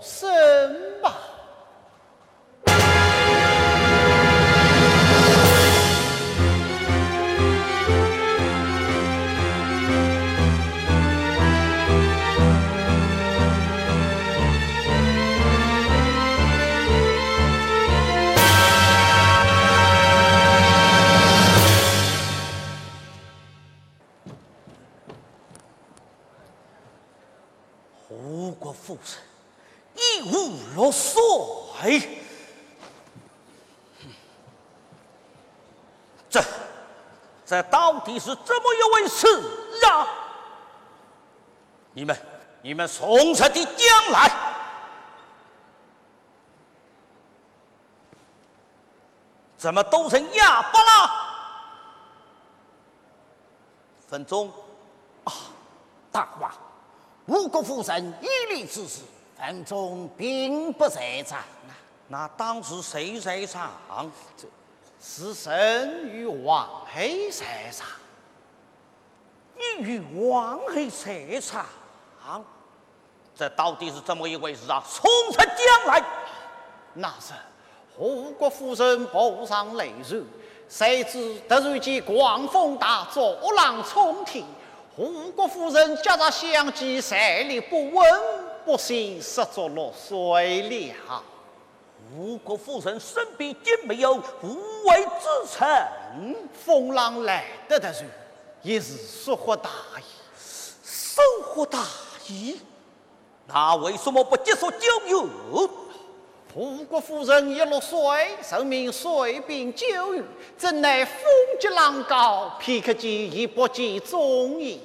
身吧。底是怎么一回事啊？你们你们送出的将来，怎么都成哑巴了？分钟大王，吴国夫人一力之事，范中并不在场啊。那当时谁在场？是神与王妃在场。你与王妃在场，这到底是怎么一回事啊？冲出将来！那是吴国夫人步上雷如，谁知突然间狂风大作，恶浪冲天。吴国夫人夹着相机，站立不稳，不幸失足落水了。吴国夫人身边竟没有护卫之臣，风浪来得突然，一时疏忽大意，疏忽大意。那为什么不及时救援？吴国夫人一落水，受命随兵救援，怎奈风急浪高，片刻间已不见踪影。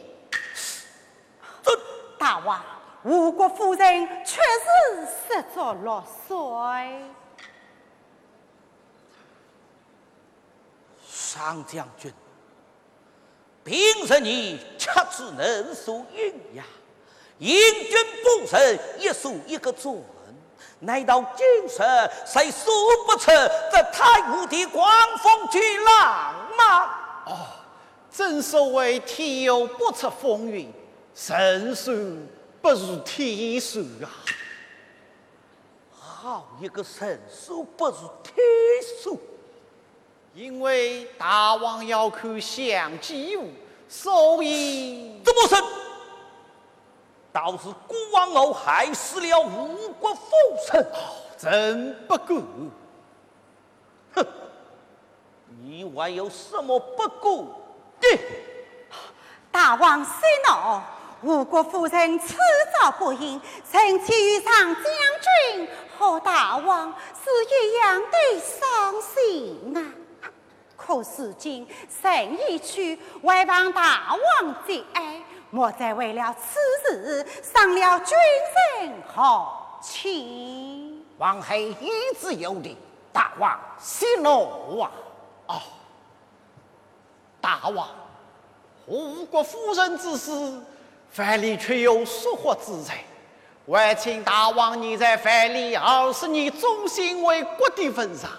这大王，吴国夫人确实失足落水。上将军，平日你却只能输赢呀，英军不胜，一输一个准。难道今日谁输不出这太湖的狂风巨浪吗？哦，正所谓天有不测风云，人算不如天算啊！好一个神算不如天算！因为大王要看相机物，所以怎么生？倒是孤王后害死了吴国夫人，真不够！哼，你还有什么不够的？大王息怒，吴国夫人迟早不应，臣妾与上将军和大王是一样的伤心啊！可是今神已去，还望大王节哀。莫再为了此事伤了君臣和气。王妃一直有礼，大王息怒啊！哦，大王，吴国夫人之事，范蠡却有疏忽之罪，还请大王你在范蠡二十年忠心为国的份上，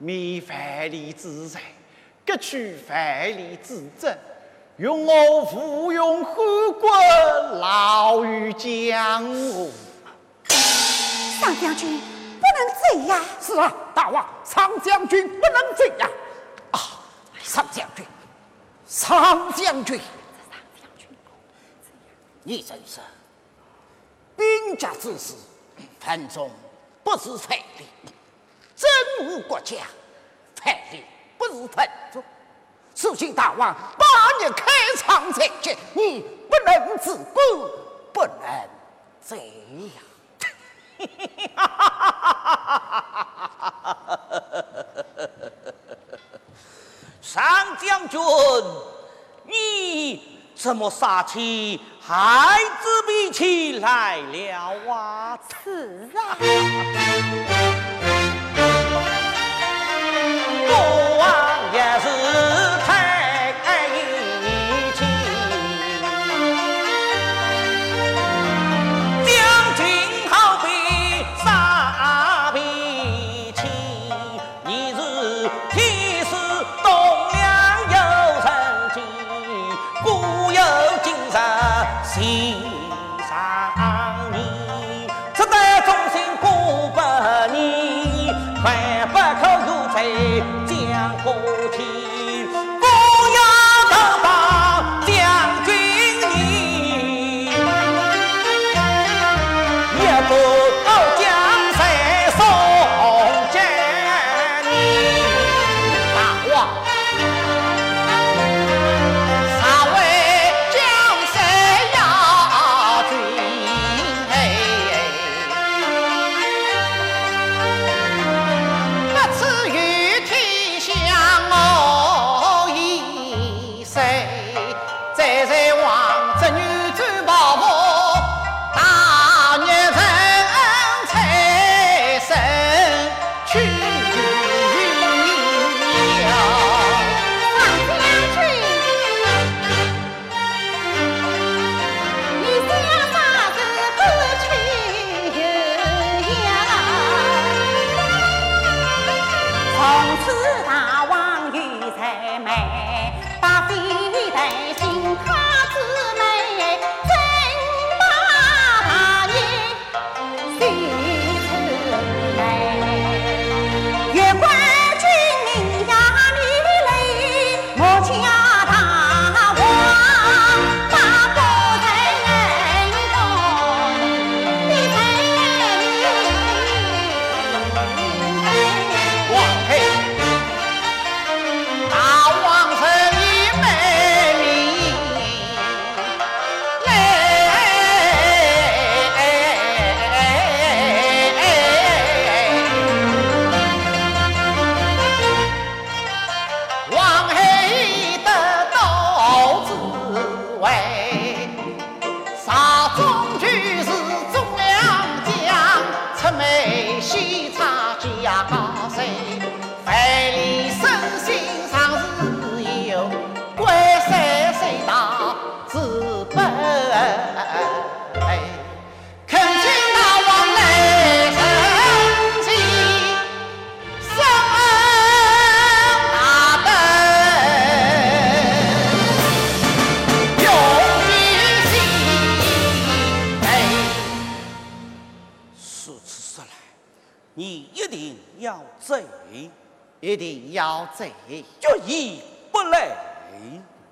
免范蠡之罪，革去范蠡之责。用我附庸汉国，牢于江湖。上将军不能这样。是啊，大王，上将军不能这样。啊，上将军，上将军，你真是兵家之事，范中不是范蠡，真无国家，范蠡不是范中。事请大王把你开仓再见，你不能自顾，不能这样。上将军，你怎么杀起孩子比起来了啊？是啊。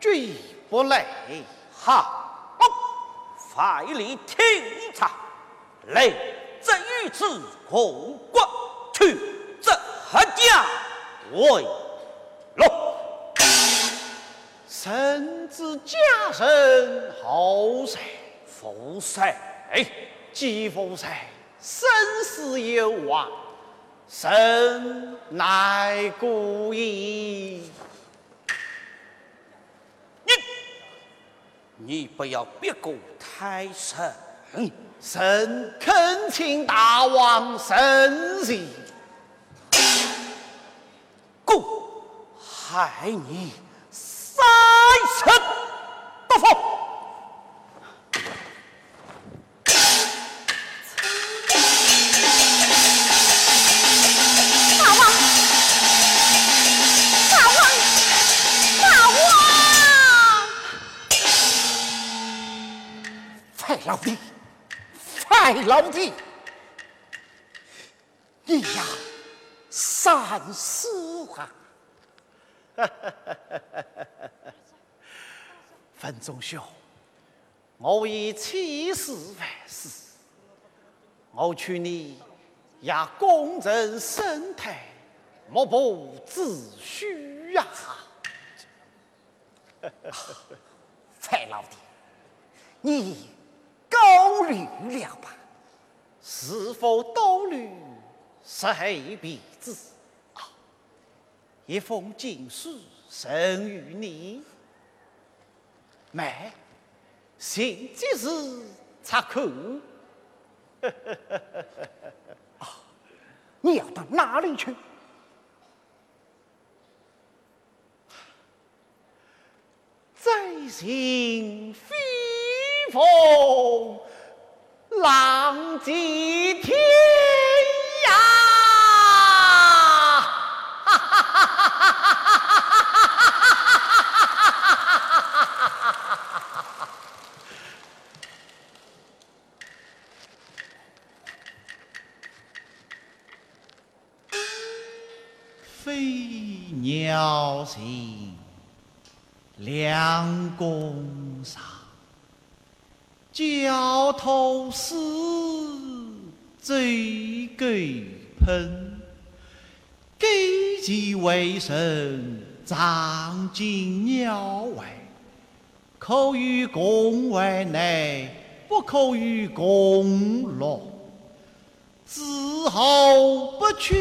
绝不累。好，快里听察，来，这与子共国去，这何家为乐。臣子家人后世福世，既福世，生死有望，神乃故矣。你不要别过太甚，臣恳请大王圣旨，故害你三臣不服。弟，快老弟，你呀，三思啊！范仲兄，我已起誓万思，我劝你也公正生态，莫不自虚呀！蔡老弟，你。考虑了吧，是否多虑，谁必知啊？一封禁书送与你，买信即是查看。啊，你要到哪里去？在行飞。风浪迹天涯，飞鸟行，良弓藏。教头是最狗喷，给其为生长进鸟外，可与共患难，不可与共乐，自后不去。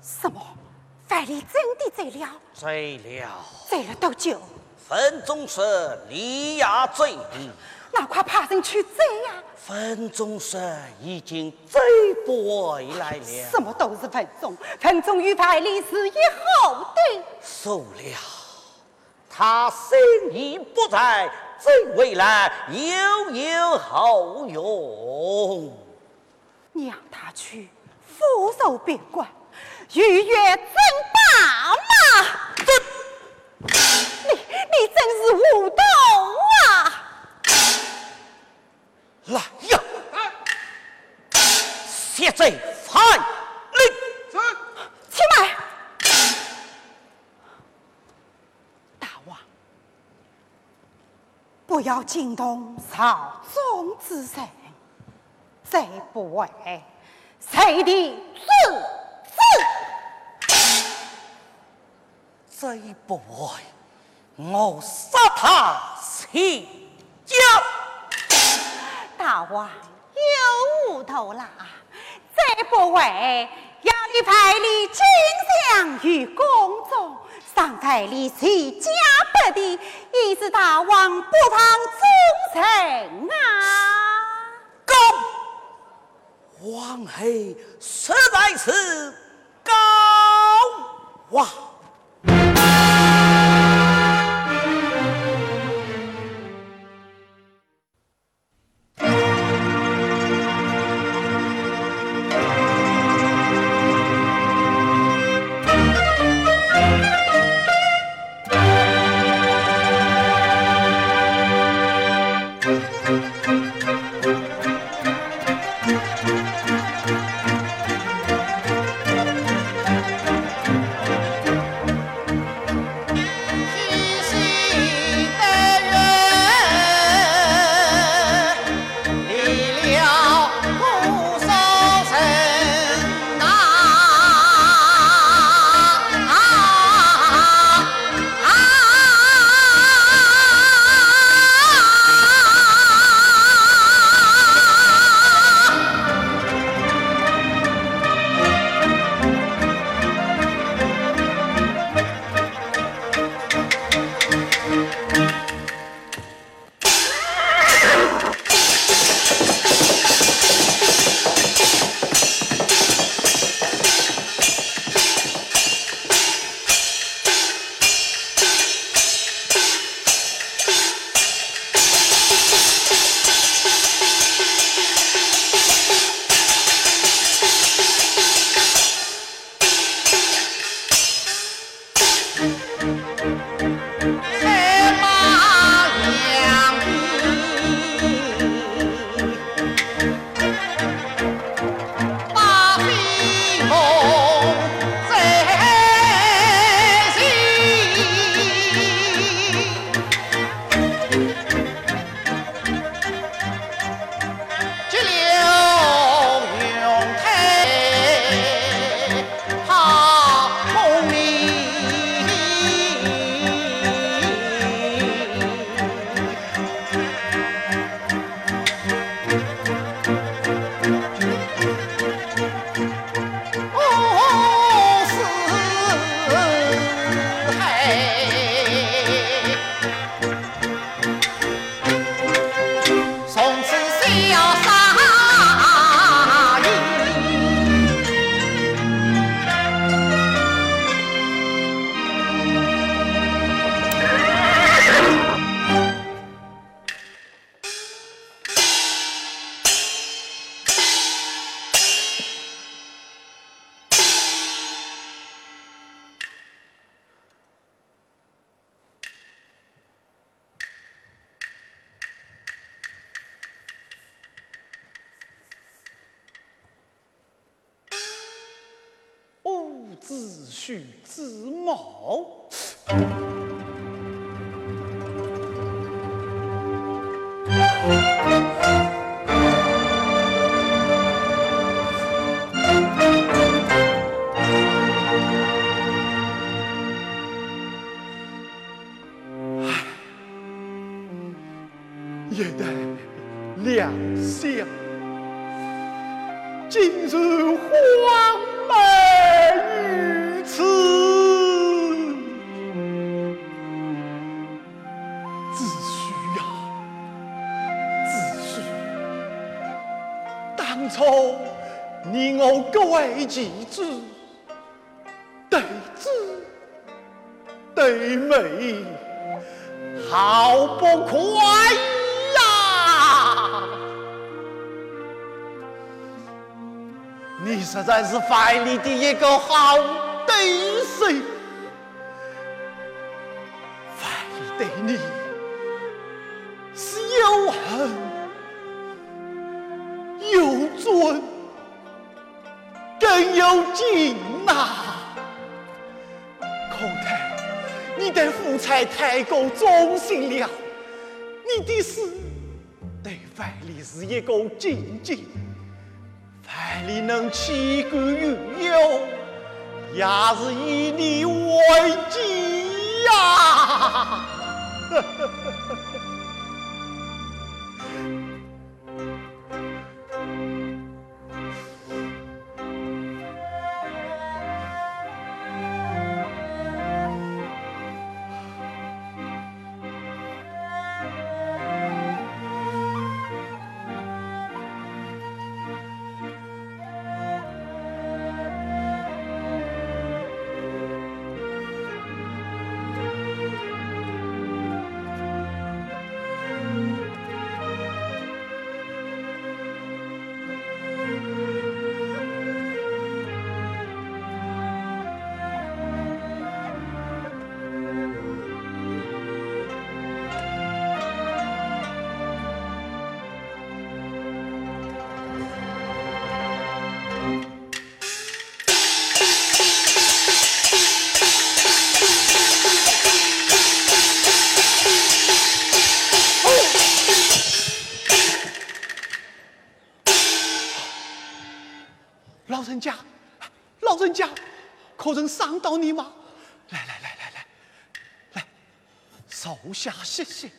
什么？范蠡真的醉了，醉了，醉了多久？分钟是离呀醉的，那快爬上去追呀！分钟是已经追不回来了。什么都是分钟，分钟与百里是一后的。受了，他心意不在，追回来又有何用？让他去，俯首别观。预约真大吗？你你真是无道啊！来呀！现在翻令，起来！大王，不要惊动朝中之人，再不为谁的子。这一步，我杀他亲家。大王有无头啦？这不为要你派你金相与宫中，上台立起家不的，以致大王不放忠臣啊！高王后实在是高王。为其主，对子对妹，好不快呀！你实在是怀里的一个好对手，太过忠心了，你的事对范蠡是一个警戒，范蠡能弃官于右，也是以你为己呀。人家，老人家，可曾伤到你吗？来来来来来，来，手下歇歇。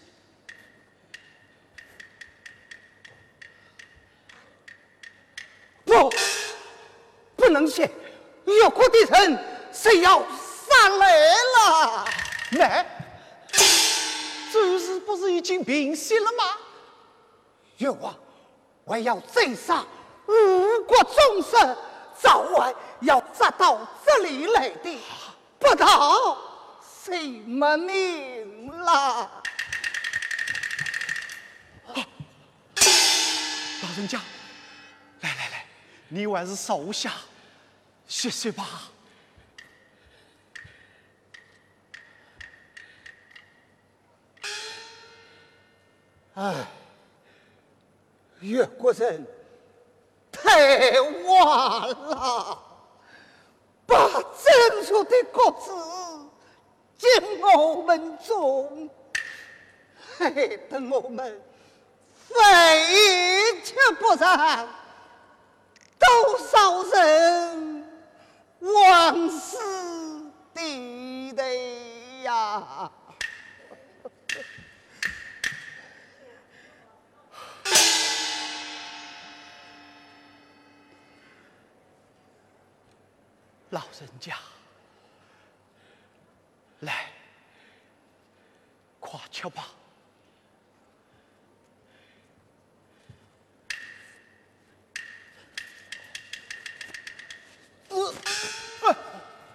不，不能写，越国的人是要上来了。来，这事不是已经平息了吗？越王，我要镇杀吴国宗室，早晚要砸到这里来的，不逃谁没命了？老人家，来来来，你还是手下歇歇吧。哎，越国人太晚了，把正确的国子进我们中，害得我们非吃不上，多少人枉死地呀！老人家，来，快吃吧。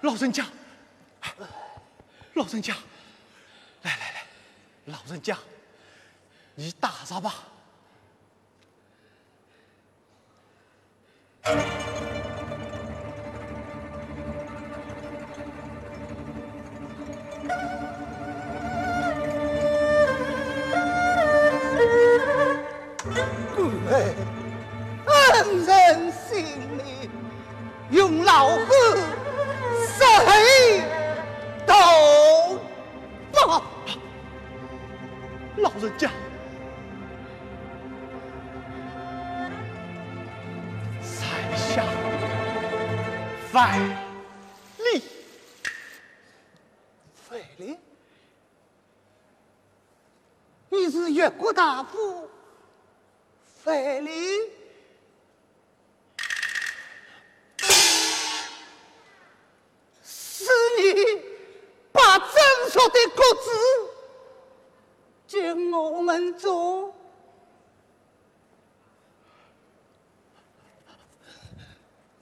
老人家，老人家，来来来，老人家，你打着吧。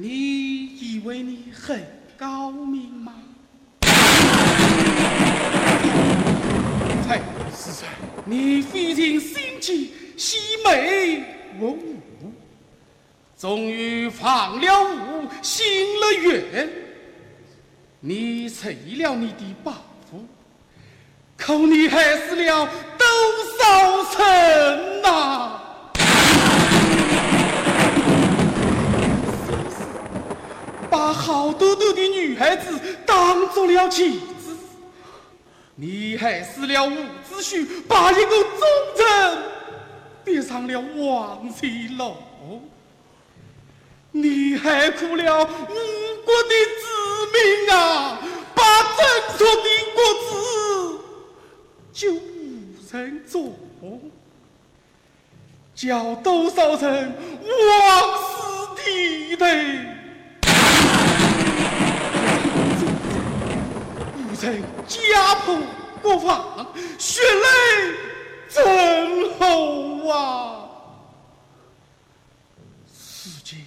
你以为你很高明吗？你费尽心机，喜美文武，终于放了武，行了愿。你成了你的抱负，可你害死了多少人呐、把好多多的女孩子当做了妻子，你害死了伍子胥，把一个忠臣逼上了王贼楼，你害苦了吴国的子民啊，把正确的国字就无人做，叫多少人枉死体内。无人家破国防，血泪真厚啊！如今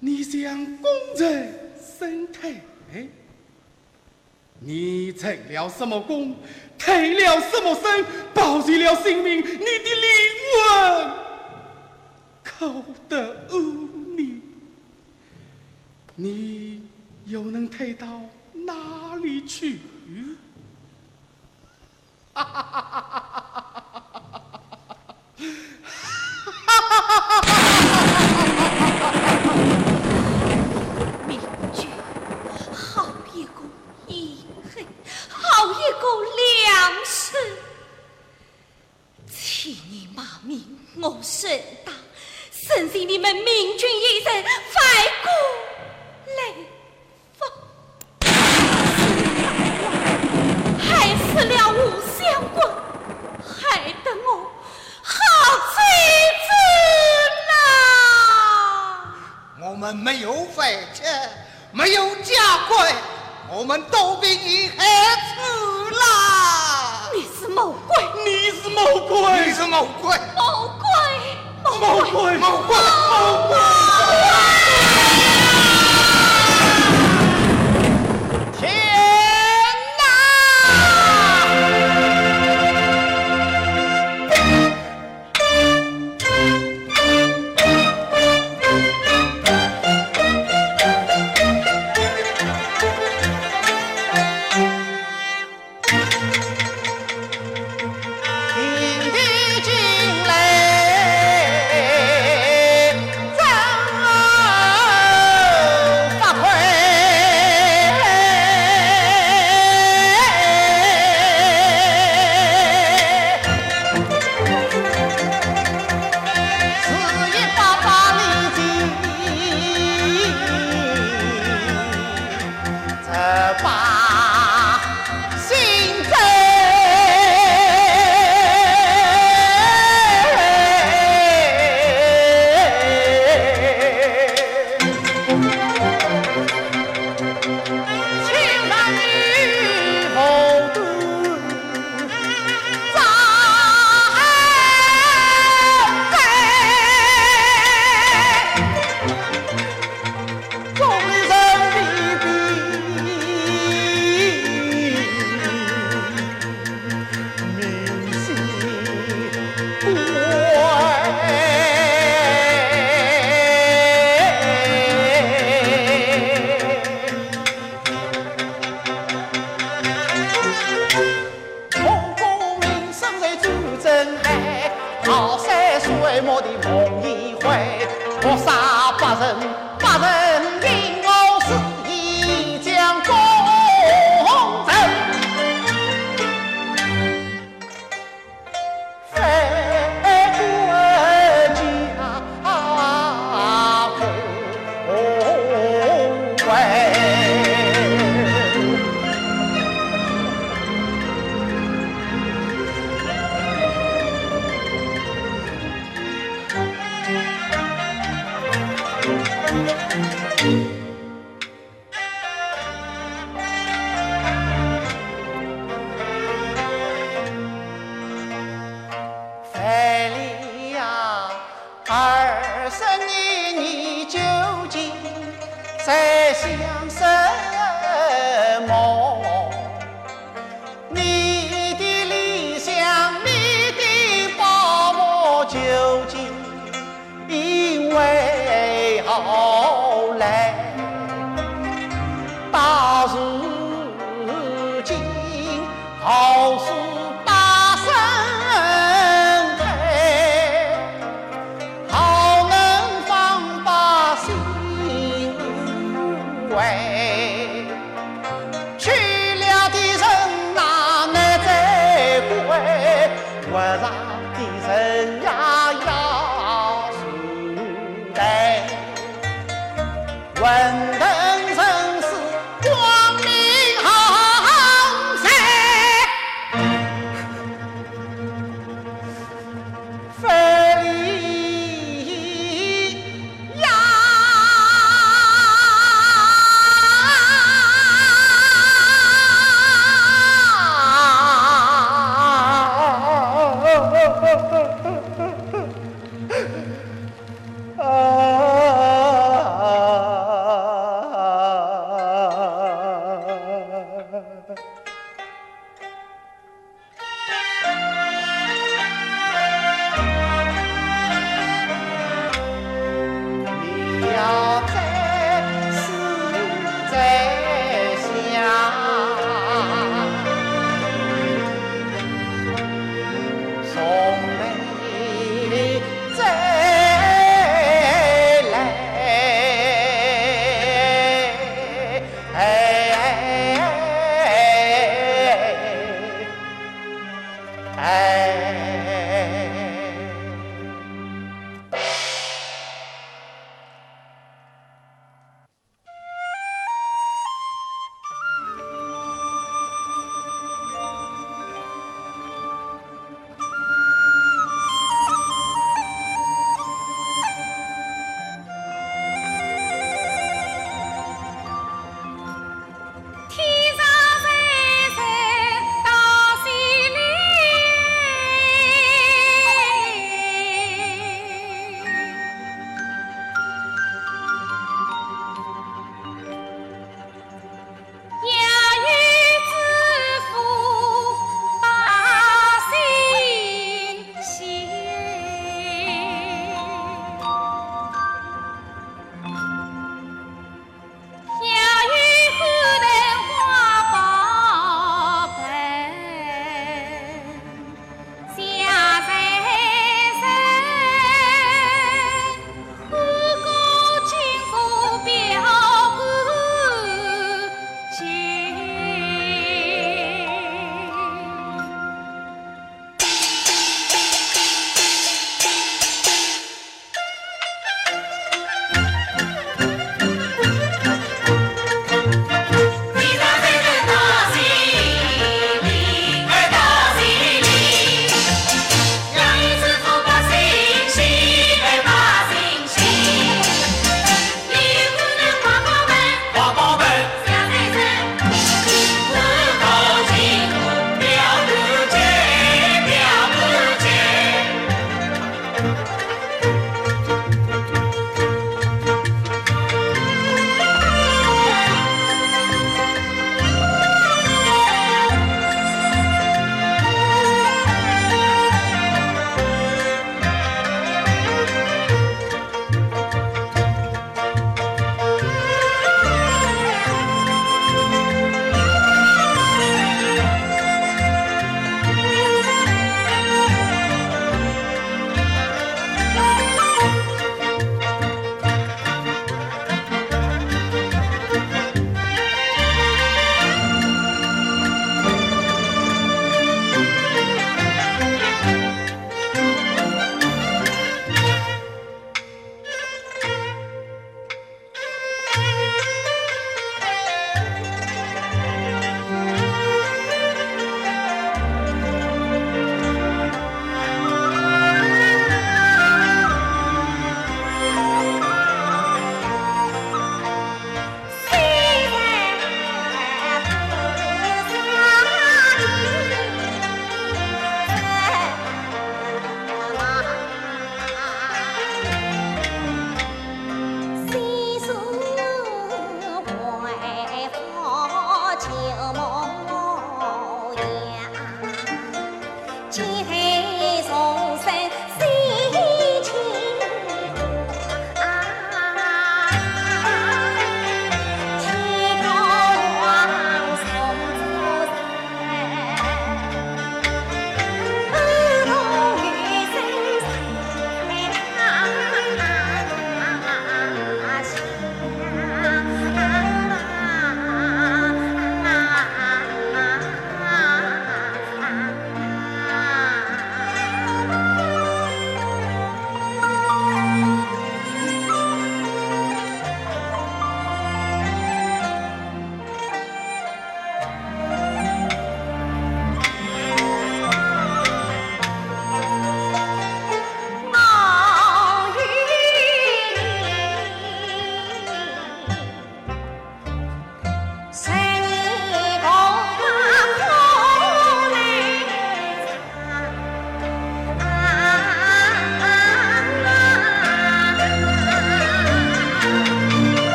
你将功成身退，你成了什么功，退了什么身，保全了性命，你的灵魂扣得污泥，你又能退到哪里去？哈哈哈哈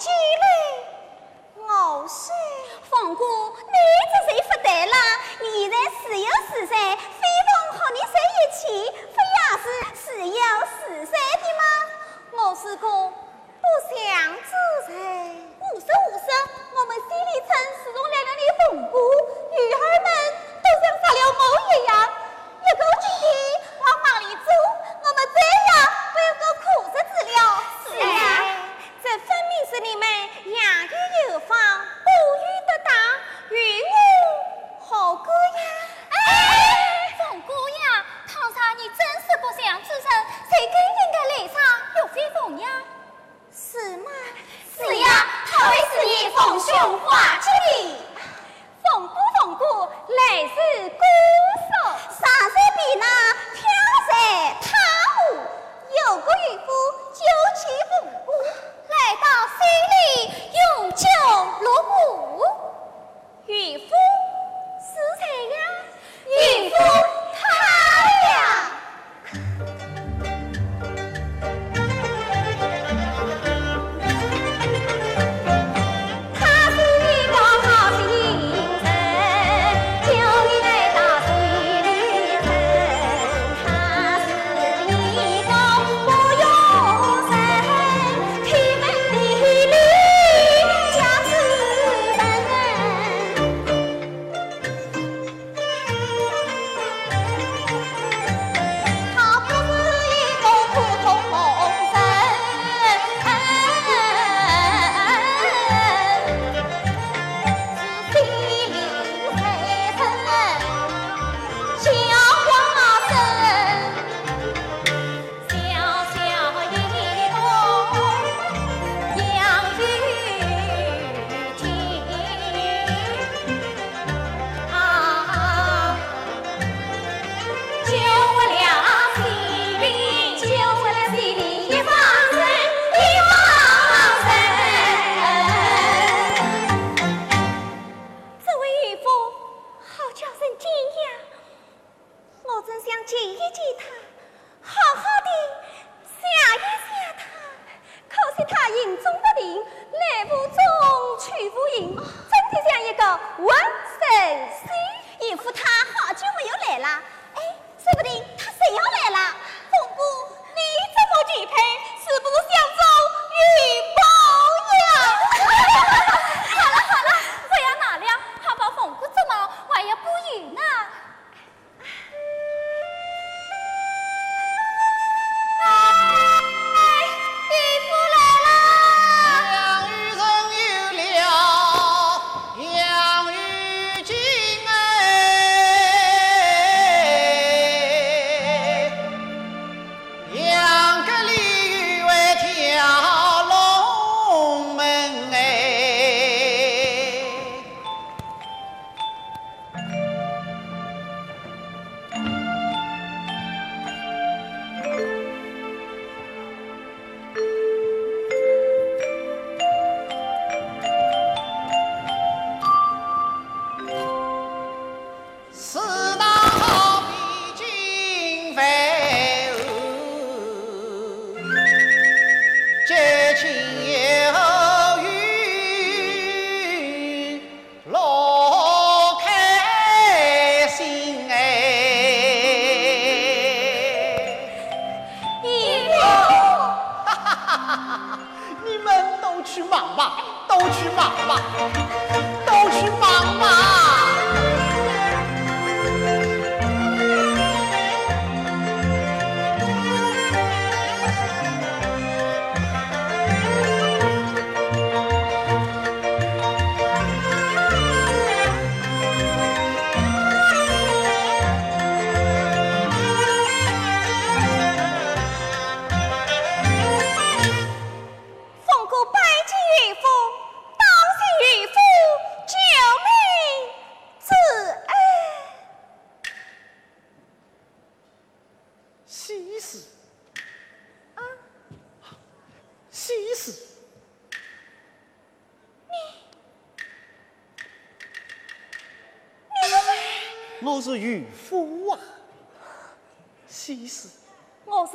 起来，我说，凤姑，你这就不对了。现在自由自在，飞凤和你在一起，不也是自由自在的吗？我是个，不想自在。我说，我说我们三里村自从来了你，凤姑女孩们都像杀了我一样。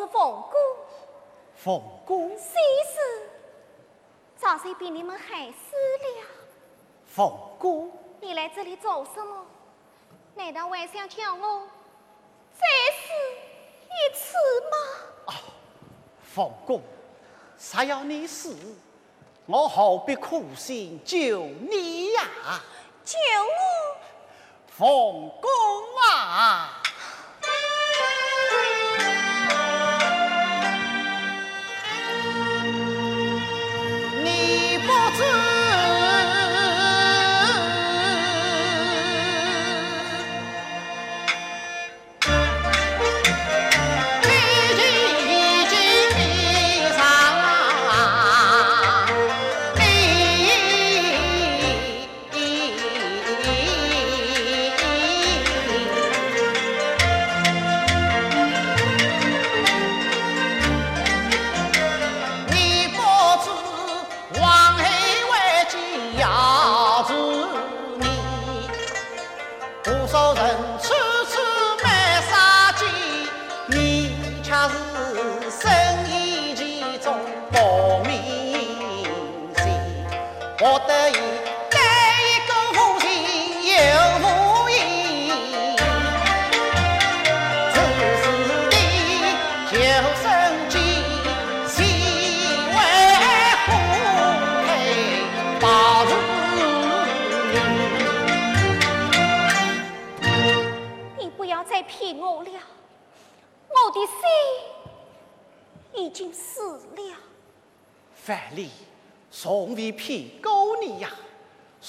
是凤姑，凤姑，西施，早谁比你们还死了？凤姑，你来这里做什么？难道还想叫我再死一次吗？凤姑，啥要你死？我何必苦心救你呀？救我！凤公啊！多少人经死了。范蠡从未骗过你呀，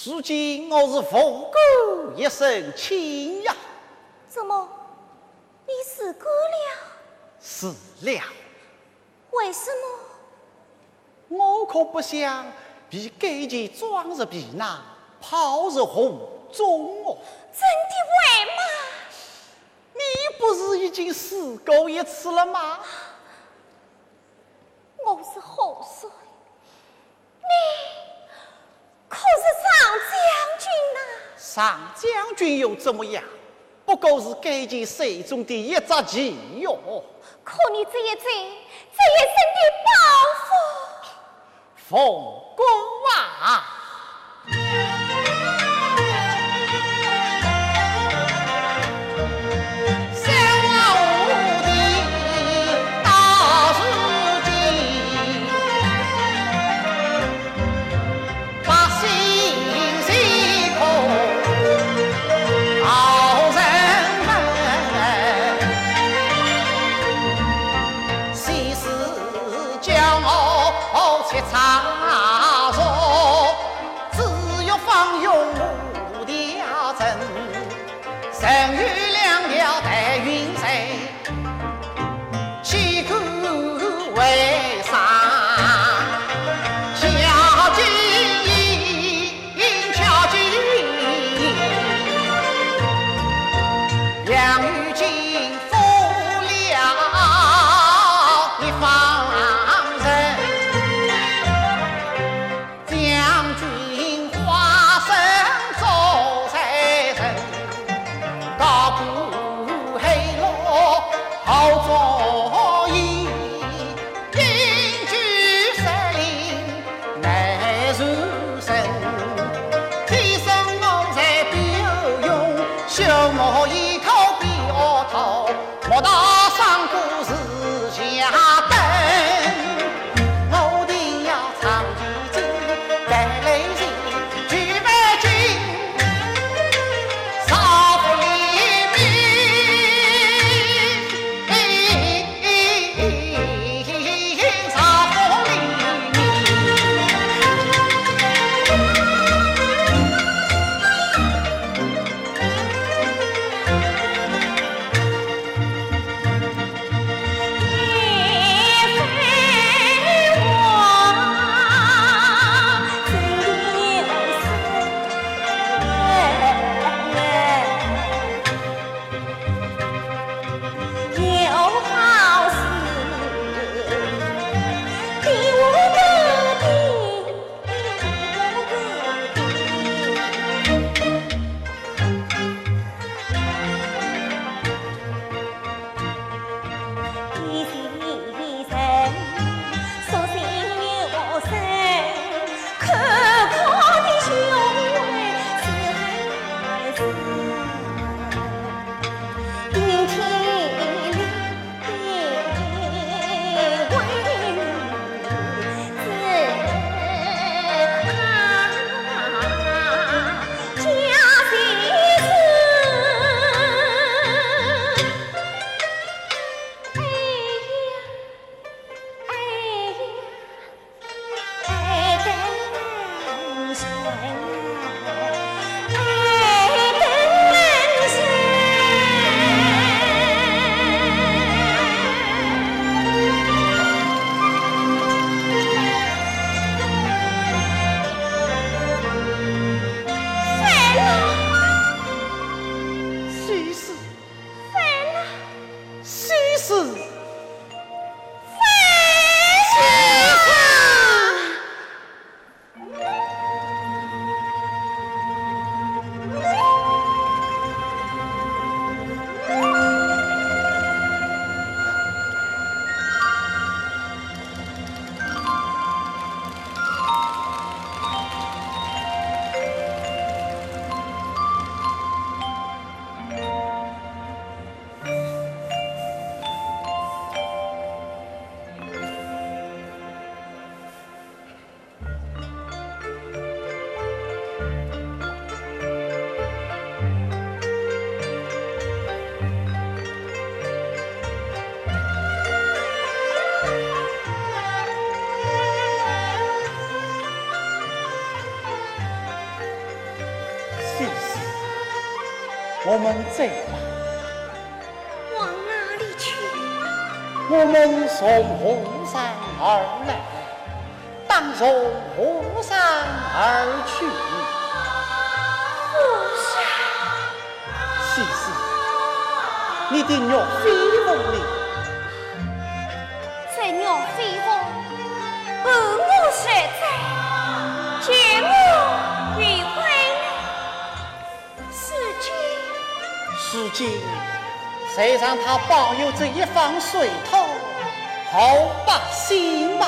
如今我是凤姑一身轻呀，怎么，你死过了？死了。为什么？我可不想被奸计装入皮囊，抛入湖中哦。真的为嘛？你不是已经死过一次了吗？我是后水，你可是上将军呐、上将军又怎么样？不过是奸计手中的一只棋哟。可你这一罪，这一身的抱负，奉公啊！从河上而来，当从河上而去。河上。西施，你的鸟飞凤里，这鸟飞凤伴我睡在，见我与归。是今，是今，谁让他保佑这一方水土，好百姓嘛？